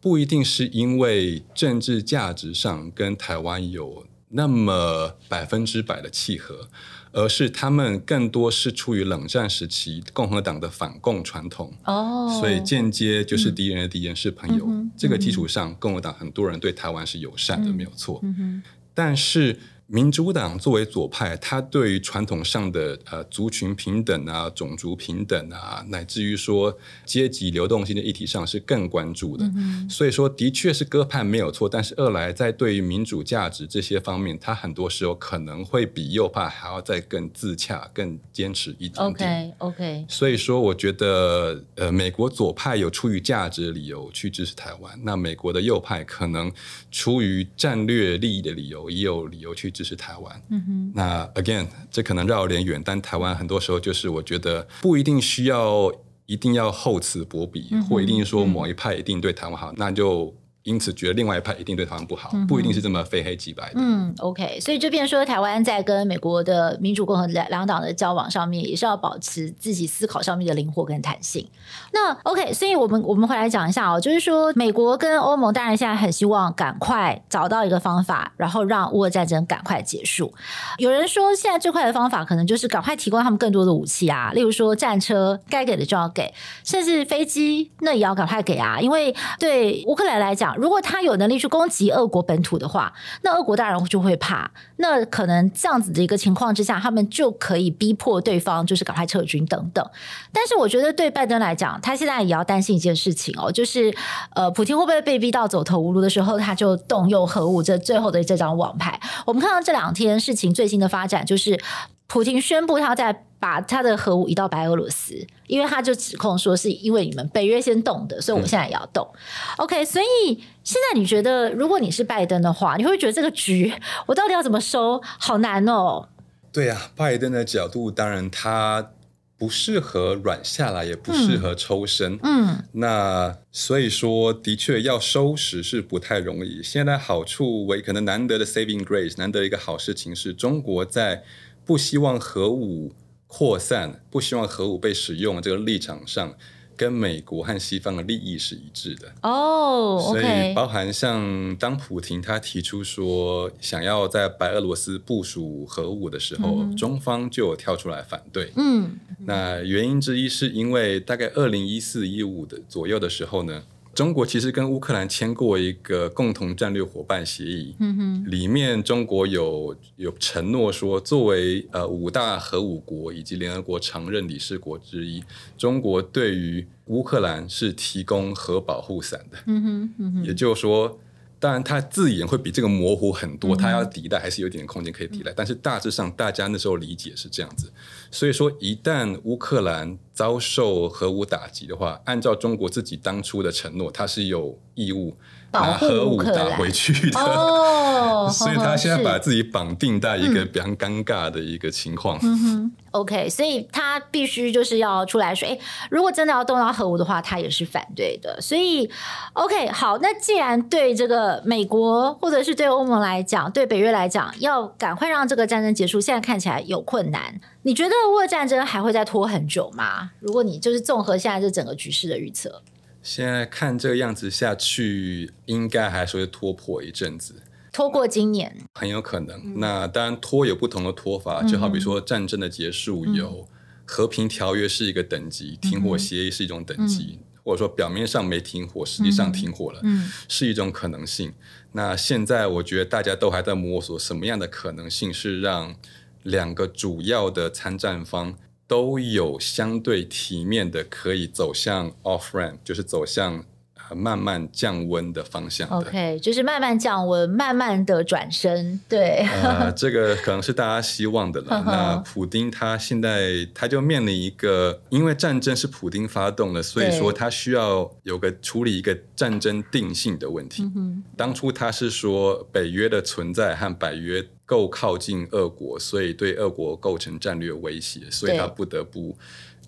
不一定是因为政治价值上跟台湾有那么百分之百的契合，而是他们更多是出于冷战时期共和党的反共传统哦，所以间接就是敌人的敌人是朋友。嗯、这个基础上，共和党很多人对台湾是友善的，嗯、没有错。嗯、但是。民主党作为左派，他对于传统上的呃族群平等啊、种族平等啊，乃至于说阶级流动性的议题上是更关注的。嗯、所以说，的确是鸽派没有错，但是二来在对于民主价值这些方面，他很多时候可能会比右派还要再更自洽、更坚持一点点。OK OK。所以说，我觉得呃，美国左派有出于价值的理由去支持台湾，那美国的右派可能出于战略利益的理由，也有理由去支。就是台湾，嗯哼，那 again，这可能绕有点远，但台湾很多时候就是我觉得不一定需要一定要厚此薄彼，嗯、或一定说某一派一定对台湾好，嗯、那就。因此，觉得另外一派一定对台湾不好，不一定是这么非黑即白的。嗯，OK，所以就变说，台湾在跟美国的民主共和两两党的交往上面，也是要保持自己思考上面的灵活跟弹性。那 OK，所以我们我们回来讲一下哦，就是说，美国跟欧盟当然现在很希望赶快找到一个方法，然后让乌俄战争赶快结束。有人说，现在最快的方法可能就是赶快提供他们更多的武器啊，例如说战车，该给的就要给，甚至飞机那也要赶快给啊，因为对乌克兰来讲。如果他有能力去攻击俄国本土的话，那俄国大人就会怕。那可能这样子的一个情况之下，他们就可以逼迫对方就是赶快撤军等等。但是我觉得对拜登来讲，他现在也要担心一件事情哦，就是呃，普京会不会被逼到走投无路的时候，他就动用核武这最后的这张王牌？我们看到这两天事情最新的发展，就是普京宣布他在。把他的核武移到白俄罗斯，因为他就指控说是因为你们北约先动的，所以我们现在也要动。嗯、OK，所以现在你觉得，如果你是拜登的话，你会觉得这个局我到底要怎么收？好难哦。对呀、啊，拜登的角度当然他不适合软下来，也不适合抽身。嗯，嗯那所以说的确要收拾是不太容易。现在好处为可能难得的 saving grace，难得一个好事情是中国在不希望核武。扩散，不希望核武被使用，这个立场上跟美国和西方的利益是一致的哦。Oh, okay. 所以包含像当普廷他提出说想要在白俄罗斯部署核武的时候，中方就有跳出来反对。嗯，那原因之一是因为大概二零一四一五的左右的时候呢。中国其实跟乌克兰签过一个共同战略伙伴协议，嗯、哼里面中国有有承诺说，作为呃五大核武国以及联合国常任理事国之一，中国对于乌克兰是提供核保护伞的，嗯哼嗯、哼也就是说。当然，它字眼会比这个模糊很多，它要抵赖还是有点空间可以抵赖，嗯、但是大致上大家那时候理解是这样子。所以说，一旦乌克兰遭受核武打击的话，按照中国自己当初的承诺，他是有义务。把核武打回去的，哦、所以他现在把自己绑定在一个比较尴尬的一个情况。嗯哼，OK，所以他必须就是要出来说，哎，如果真的要动到核武的话，他也是反对的。所以，OK，好，那既然对这个美国或者是对欧盟来讲，对北约来讲，要赶快让这个战争结束，现在看起来有困难。你觉得乌俄战争还会再拖很久吗？如果你就是综合现在这整个局势的预测。现在看这个样子下去，应该还是会拖破一阵子，拖过今年很有可能。嗯、那当然拖有不同的拖法，嗯、就好比说战争的结束有和平条约是一个等级，嗯、停火协议是一种等级，嗯、或者说表面上没停火，实际上停火了，嗯、是一种可能性。那现在我觉得大家都还在摸索什么样的可能性是让两个主要的参战方。都有相对体面的，可以走向 off ramp，就是走向慢慢降温的方向的。OK，就是慢慢降温，慢慢的转身。对，呃，这个可能是大家希望的了。那普丁他现在他就面临一个，因为战争是普丁发动的，所以说他需要有个处理一个战争定性的问题。对当初他是说北约的存在和北约。够靠近俄国，所以对俄国构成战略威胁，所以他不得不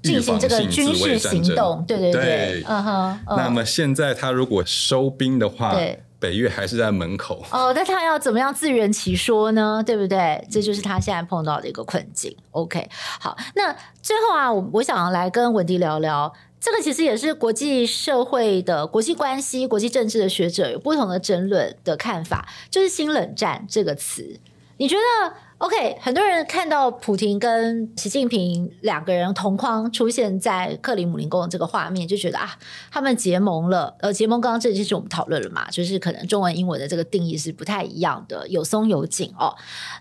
进行这个军事行动。对对对，嗯哼。那么现在他如果收兵的话，北越还是在门口。哦，那他要怎么样自圆其说呢？对不对？这就是他现在碰到的一个困境。OK，好，那最后啊，我我想来跟文迪聊聊，这个其实也是国际社会的国际关系、国际政治的学者有不同的争论的看法，就是“新冷战”这个词。你觉得 OK，很多人看到普京跟习近平两个人同框出现在克里姆林宫这个画面，就觉得啊，他们结盟了。呃，结盟刚刚这就是我们讨论了嘛，就是可能中文、英文的这个定义是不太一样的，有松有紧哦。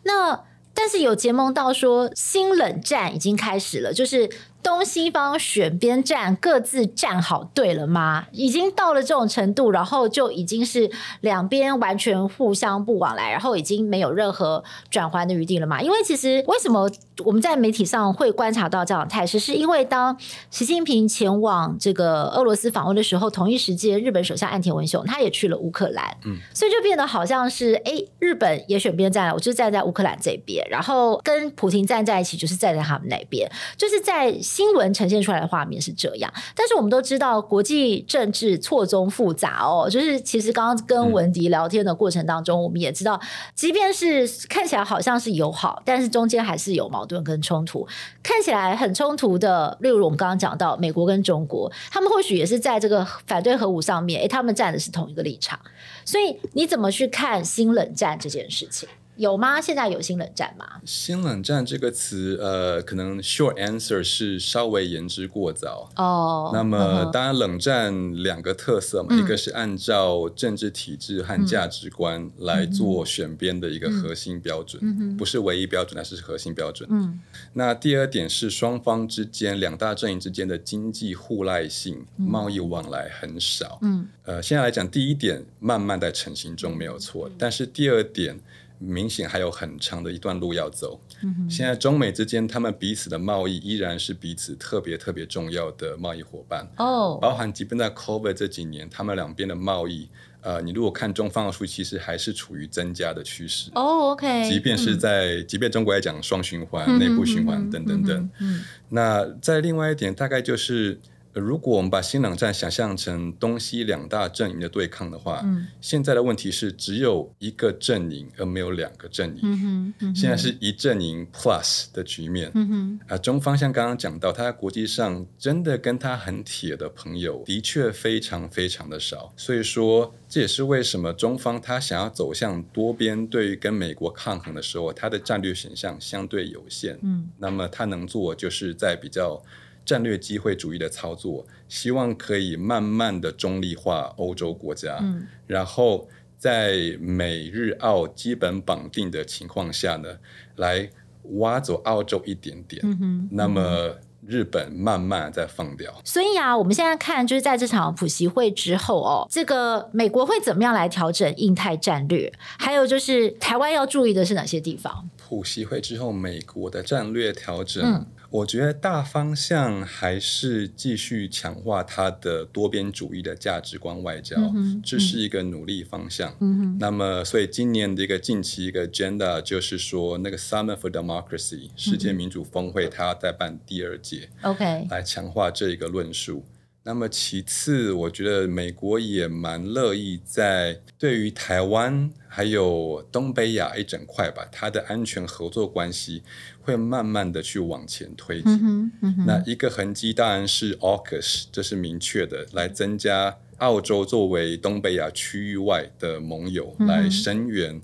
那但是有结盟到说新冷战已经开始了，就是。东西方选边站，各自站好队了吗？已经到了这种程度，然后就已经是两边完全互相不往来，然后已经没有任何转圜的余地了吗？因为其实为什么我们在媒体上会观察到这样的态势，是因为当习近平前往这个俄罗斯访问的时候，同一时间日本首相岸田文雄他也去了乌克兰，嗯，所以就变得好像是哎，日本也选边站了，我就站在乌克兰这边，然后跟普京站在一起，就是站在他们那边，就是在。新闻呈现出来的画面是这样，但是我们都知道国际政治错综复杂哦。就是其实刚刚跟文迪聊天的过程当中，我们也知道，即便是看起来好像是友好，但是中间还是有矛盾跟冲突。看起来很冲突的，例如我们刚刚讲到美国跟中国，他们或许也是在这个反对核武上面，诶，他们站的是同一个立场。所以你怎么去看新冷战这件事情？有吗？现在有新冷战吗？新冷战这个词，呃，可能 short answer 是稍微言之过早哦。那么，当然，冷战两个特色嘛，嗯、一个是按照政治体制和价值观来做选边的一个核心标准，不是唯一标准，但是核心标准。嗯、那第二点是双方之间两大阵营之间的经济互赖性、嗯、贸易往来很少。嗯，呃，现在来讲，第一点慢慢在成型中没有错，但是第二点。明显还有很长的一段路要走。嗯、哼现在中美之间，他们彼此的贸易依然是彼此特别特别重要的贸易伙伴。哦，包含即便在 COVID 这几年，他们两边的贸易，呃，你如果看中方的数据，其实还是处于增加的趋势。哦，OK。即便是在，嗯、即便中国来讲双循环、内部循环等等等。嗯，那在另外一点，大概就是。如果我们把新冷战想象成东西两大阵营的对抗的话，嗯、现在的问题是只有一个阵营，而没有两个阵营。嗯嗯、现在是一阵营 plus 的局面。嗯、啊，中方像刚刚讲到，他在国际上真的跟他很铁的朋友的确非常非常的少。所以说，这也是为什么中方他想要走向多边，对于跟美国抗衡的时候，他的战略选项相对有限。嗯、那么他能做就是在比较。战略机会主义的操作，希望可以慢慢的中立化欧洲国家，嗯、然后在美日澳基本绑定的情况下呢，来挖走澳洲一点点，嗯那么日本慢慢再放掉。所以啊，我们现在看就是在这场普习会之后哦，这个美国会怎么样来调整印太战略？还有就是台湾要注意的是哪些地方？普习会之后，美国的战略调整。嗯我觉得大方向还是继续强化它的多边主义的价值观外交，这是一个努力方向。那么，所以今年的一个近期一个 agenda 就是说，那个 Summit for Democracy 世界民主峰会，它要再办第二届，OK，来强化这一个论述。那么其次，我觉得美国也蛮乐意在对于台湾还有东北亚一整块吧，它的安全合作关系会慢慢的去往前推进。嗯嗯、那一个痕迹当然是 AUKUS，这是明确的，来增加澳洲作为东北亚区域外的盟友，嗯、来声援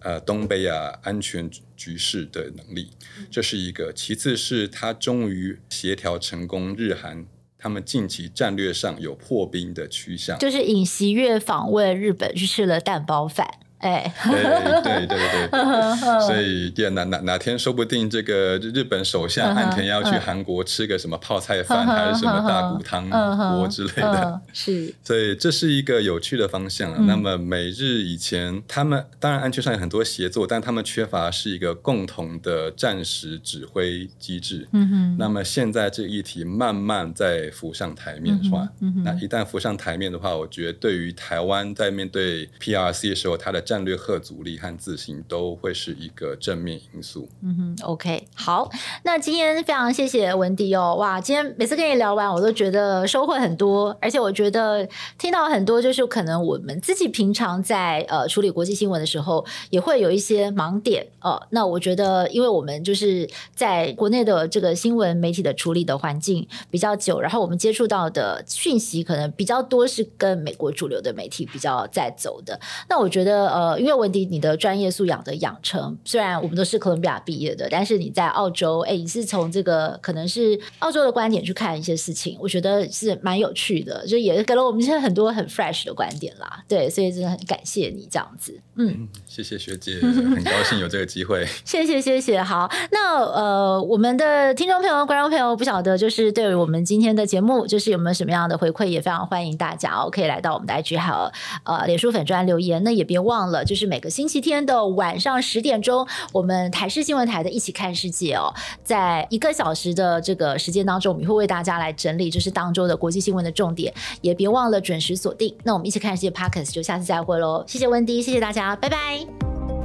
呃东北亚安全局势的能力，这是一个。其次是他终于协调成功日韩。他们近期战略上有破冰的趋向，就是尹锡悦访问日本去吃了蛋包饭。哎，对对对对，所以哪哪哪天说不定这个日本首相岸田要去韩国吃个什么泡菜饭，还是什么大骨汤锅之类的，是，所以这是一个有趣的方向。那么美日以前他们当然安全上有很多协作，但他们缺乏是一个共同的战时指挥机制。嗯哼，那么现在这个议题慢慢在浮上台面，是吧？那一旦浮上台面的话，我觉得对于台湾在面对 PRC 的时候，它的战战略吓阻力和自信都会是一个正面因素。嗯哼，OK，好，那今天非常谢谢文迪哦，哇，今天每次跟你聊完，我都觉得收获很多，而且我觉得听到很多，就是可能我们自己平常在呃处理国际新闻的时候，也会有一些盲点哦、那我觉得，因为我们就是在国内的这个新闻媒体的处理的环境比较久，然后我们接触到的讯息可能比较多是跟美国主流的媒体比较在走的。那我觉得。呃，因为文迪你的专业素养的养成，虽然我们都是哥伦比亚毕业的，但是你在澳洲，哎，你是从这个可能是澳洲的观点去看一些事情，我觉得是蛮有趣的，就也给了我们现在很多很 fresh 的观点啦。对，所以真的很感谢你这样子。嗯，谢谢学姐，很高兴有这个机会。谢谢谢谢。好，那呃，我们的听众朋友、观众朋友，不晓得就是对于我们今天的节目，就是有没有什么样的回馈，也非常欢迎大家哦，可以来到我们的 IG 还有呃脸书粉专留言。那也别忘了，就是每个星期天的晚上十点钟，我们台视新闻台的一起看世界哦，在一个小时的这个时间当中，我们会为大家来整理就是当周的国际新闻的重点，也别忘了准时锁定。那我们一起看世界 Podcast 就下次再会喽，谢谢温迪，谢谢大好拜拜。